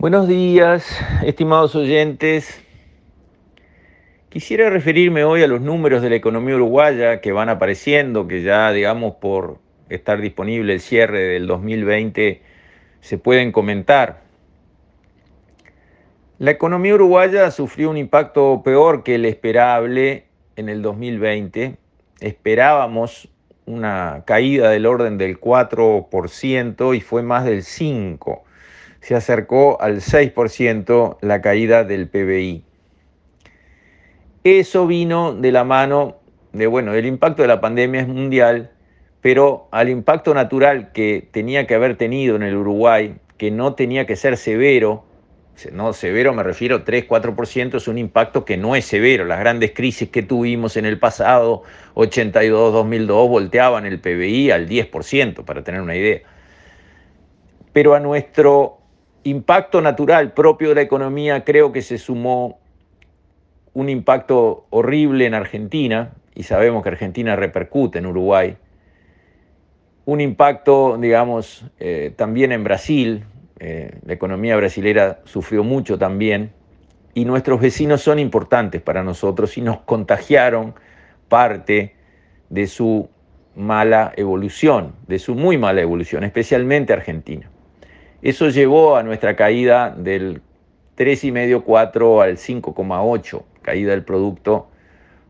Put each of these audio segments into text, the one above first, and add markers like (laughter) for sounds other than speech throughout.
Buenos días, estimados oyentes. Quisiera referirme hoy a los números de la economía uruguaya que van apareciendo, que ya, digamos, por estar disponible el cierre del 2020, se pueden comentar. La economía uruguaya sufrió un impacto peor que el esperable en el 2020. Esperábamos una caída del orden del 4% y fue más del 5% se acercó al 6% la caída del PBI. Eso vino de la mano de, bueno, el impacto de la pandemia es mundial, pero al impacto natural que tenía que haber tenido en el Uruguay, que no tenía que ser severo, no severo me refiero 3-4%, es un impacto que no es severo. Las grandes crisis que tuvimos en el pasado, 82-2002, volteaban el PBI al 10%, para tener una idea. Pero a nuestro impacto natural propio de la economía, creo que se sumó un impacto horrible en Argentina, y sabemos que Argentina repercute en Uruguay, un impacto, digamos, eh, también en Brasil, eh, la economía brasilera sufrió mucho también, y nuestros vecinos son importantes para nosotros y nos contagiaron parte de su mala evolución, de su muy mala evolución, especialmente Argentina. Eso llevó a nuestra caída del 3,5, 4 al 5,8, caída del producto,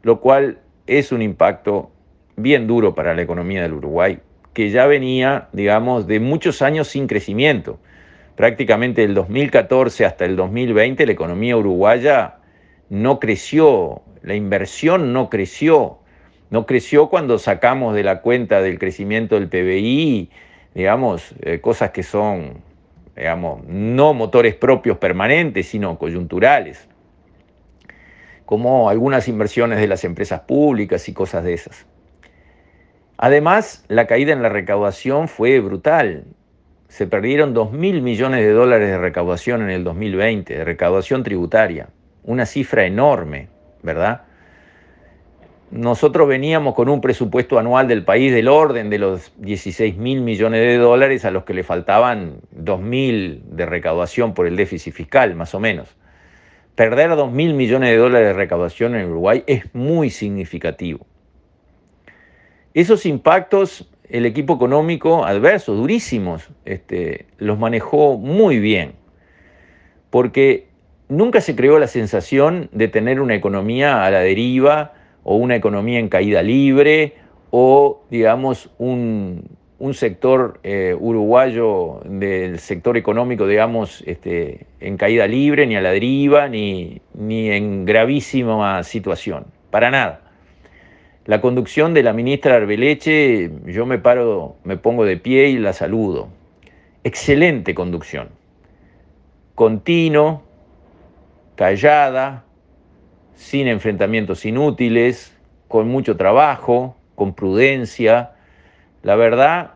lo cual es un impacto bien duro para la economía del Uruguay, que ya venía, digamos, de muchos años sin crecimiento. Prácticamente del 2014 hasta el 2020 la economía uruguaya no creció, la inversión no creció, no creció cuando sacamos de la cuenta del crecimiento del PBI, digamos, eh, cosas que son digamos, no motores propios permanentes, sino coyunturales, como algunas inversiones de las empresas públicas y cosas de esas. Además, la caída en la recaudación fue brutal. Se perdieron 2 mil millones de dólares de recaudación en el 2020, de recaudación tributaria. Una cifra enorme, ¿verdad? Nosotros veníamos con un presupuesto anual del país del orden de los 16 mil millones de dólares a los que le faltaban 2 mil de recaudación por el déficit fiscal, más o menos. Perder 2 mil millones de dólares de recaudación en Uruguay es muy significativo. Esos impactos el equipo económico adverso, durísimos, este, los manejó muy bien, porque nunca se creó la sensación de tener una economía a la deriva, o una economía en caída libre o, digamos, un, sector eh, uruguayo del sector económico, digamos, este, en caída libre, ni a la deriva, ni, ni en gravísima situación. Para nada. La conducción de la ministra Arbeleche, yo me paro, me pongo de pie y la saludo. Excelente conducción. Continuo, callada, sin enfrentamientos inútiles, con mucho trabajo, con prudencia. La verdad,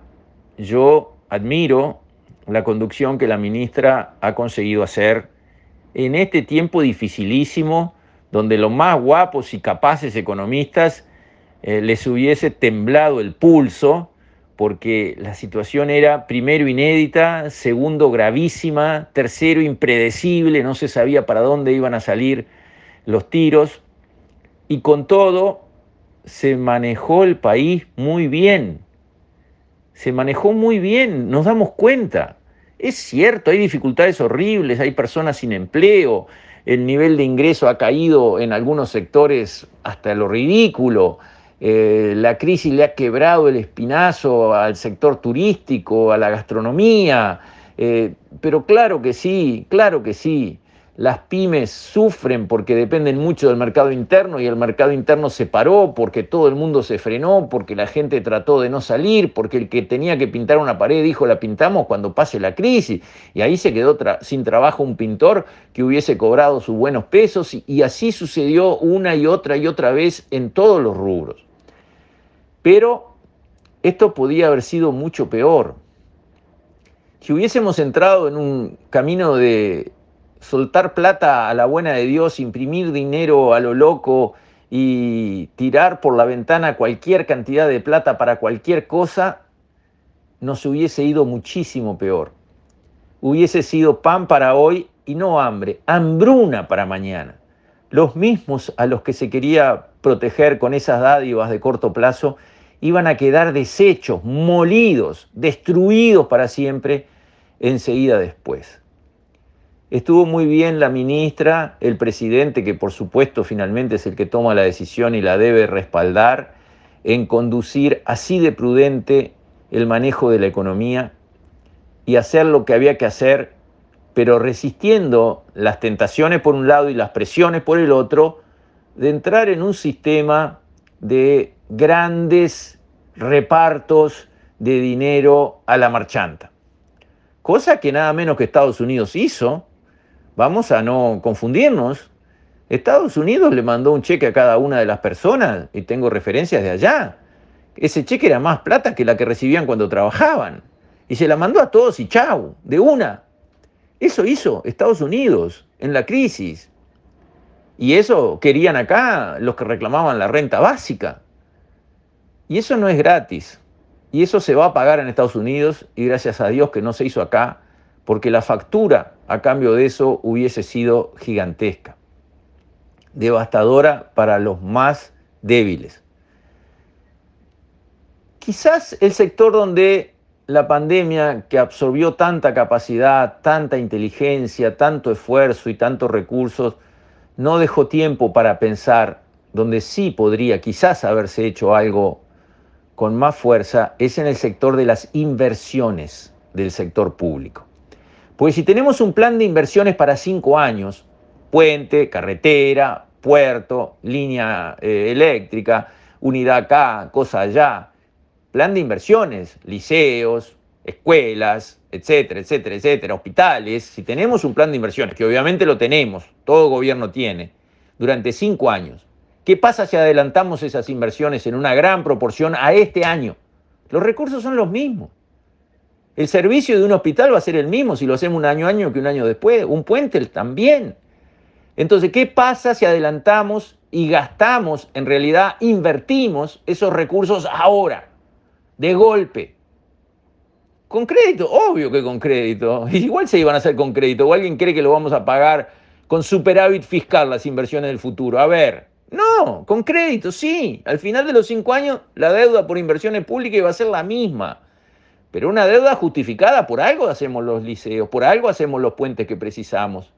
yo admiro la conducción que la ministra ha conseguido hacer en este tiempo dificilísimo, donde los más guapos y capaces economistas eh, les hubiese temblado el pulso, porque la situación era primero inédita, segundo gravísima, tercero impredecible, no se sabía para dónde iban a salir los tiros, y con todo se manejó el país muy bien. Se manejó muy bien, nos damos cuenta. Es cierto, hay dificultades horribles, hay personas sin empleo, el nivel de ingreso ha caído en algunos sectores hasta lo ridículo, eh, la crisis le ha quebrado el espinazo al sector turístico, a la gastronomía, eh, pero claro que sí, claro que sí, las pymes sufren porque dependen mucho del mercado interno y el mercado interno se paró porque todo el mundo se frenó, porque la gente trató de no salir, porque el que tenía que pintar una pared dijo la pintamos cuando pase la crisis y ahí se quedó sin trabajo un pintor que hubiese cobrado sus buenos pesos y, y así sucedió una y otra y otra vez en todos los rubros. Pero esto podía haber sido mucho peor. Si hubiésemos entrado en un camino de soltar plata a la buena de Dios, imprimir dinero a lo loco y tirar por la ventana cualquier cantidad de plata para cualquier cosa, nos hubiese ido muchísimo peor. hubiese sido pan para hoy y no hambre, hambruna para mañana. Los mismos a los que se quería proteger con esas dádivas de corto plazo iban a quedar deshechos, molidos, destruidos para siempre enseguida después. Estuvo muy bien la ministra, el presidente, que por supuesto finalmente es el que toma la decisión y la debe respaldar, en conducir así de prudente el manejo de la economía y hacer lo que había que hacer, pero resistiendo las tentaciones por un lado y las presiones por el otro, de entrar en un sistema de grandes repartos de dinero a la marchanta. Cosa que nada menos que Estados Unidos hizo Vamos a no confundirnos. Estados Unidos le mandó un cheque a cada una de las personas, y tengo referencias de allá. Ese cheque era más plata que la que recibían cuando trabajaban. Y se la mandó a todos y chau, de una. Eso hizo Estados Unidos en la crisis. Y eso querían acá los que reclamaban la renta básica. Y eso no es gratis. Y eso se va a pagar en Estados Unidos y gracias a Dios que no se hizo acá porque la factura a cambio de eso hubiese sido gigantesca, devastadora para los más débiles. Quizás el sector donde la pandemia que absorbió tanta capacidad, tanta inteligencia, tanto esfuerzo y tantos recursos, no dejó tiempo para pensar, donde sí podría quizás haberse hecho algo con más fuerza, es en el sector de las inversiones del sector público. Pues si tenemos un plan de inversiones para cinco años, puente, carretera, puerto, línea eh, eléctrica, unidad acá, cosa allá, plan de inversiones, liceos, escuelas, etcétera, etcétera, etcétera, hospitales, si tenemos un plan de inversiones, que obviamente lo tenemos, todo gobierno tiene, durante cinco años, ¿qué pasa si adelantamos esas inversiones en una gran proporción a este año? Los recursos son los mismos. El servicio de un hospital va a ser el mismo si lo hacemos un año año que un año después, un puente también. Entonces, ¿qué pasa si adelantamos y gastamos, en realidad invertimos esos recursos ahora, de golpe? Con crédito, obvio que con crédito. (laughs) Igual se iban a hacer con crédito. O alguien cree que lo vamos a pagar con superávit fiscal las inversiones del futuro. A ver, no, con crédito, sí. Al final de los cinco años, la deuda por inversiones públicas iba a ser la misma. Pero una deuda justificada, por algo hacemos los liceos, por algo hacemos los puentes que precisamos.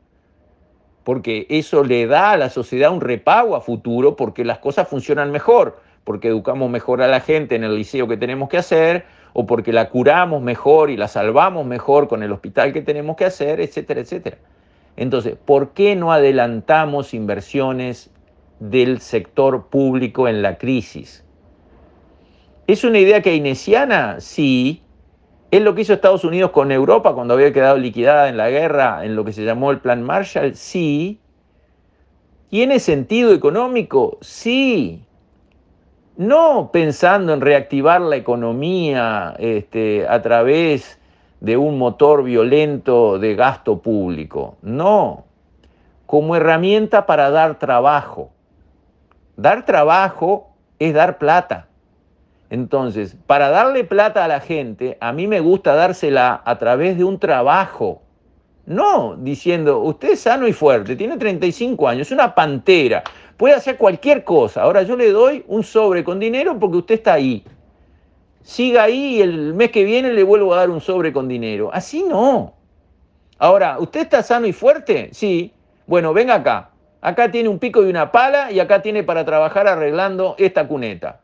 Porque eso le da a la sociedad un repago a futuro, porque las cosas funcionan mejor, porque educamos mejor a la gente en el liceo que tenemos que hacer, o porque la curamos mejor y la salvamos mejor con el hospital que tenemos que hacer, etcétera, etcétera. Entonces, ¿por qué no adelantamos inversiones del sector público en la crisis? ¿Es una idea keynesiana? Sí, ¿Es lo que hizo Estados Unidos con Europa cuando había quedado liquidada en la guerra, en lo que se llamó el Plan Marshall? Sí. ¿Tiene sentido económico? Sí. No pensando en reactivar la economía este, a través de un motor violento de gasto público. No. Como herramienta para dar trabajo. Dar trabajo es dar plata. Entonces, para darle plata a la gente, a mí me gusta dársela a través de un trabajo. No diciendo, usted es sano y fuerte, tiene 35 años, es una pantera, puede hacer cualquier cosa. Ahora yo le doy un sobre con dinero porque usted está ahí. Siga ahí y el mes que viene le vuelvo a dar un sobre con dinero. Así no. Ahora, ¿usted está sano y fuerte? Sí. Bueno, venga acá. Acá tiene un pico y una pala y acá tiene para trabajar arreglando esta cuneta.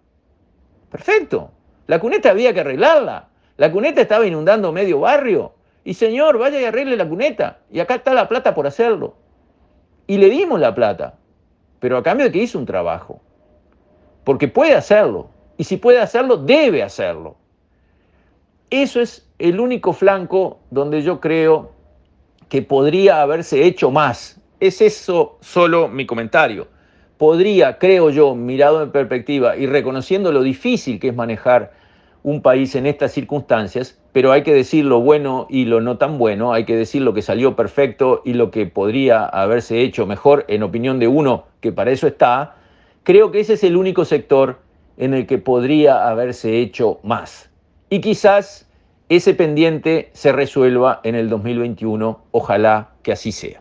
Perfecto. La cuneta había que arreglarla. La cuneta estaba inundando medio barrio. Y señor, vaya y arregle la cuneta. Y acá está la plata por hacerlo. Y le dimos la plata. Pero a cambio de que hizo un trabajo. Porque puede hacerlo. Y si puede hacerlo, debe hacerlo. Eso es el único flanco donde yo creo que podría haberse hecho más. Es eso solo mi comentario podría, creo yo, mirado en perspectiva y reconociendo lo difícil que es manejar un país en estas circunstancias, pero hay que decir lo bueno y lo no tan bueno, hay que decir lo que salió perfecto y lo que podría haberse hecho mejor en opinión de uno que para eso está, creo que ese es el único sector en el que podría haberse hecho más. Y quizás ese pendiente se resuelva en el 2021. Ojalá que así sea.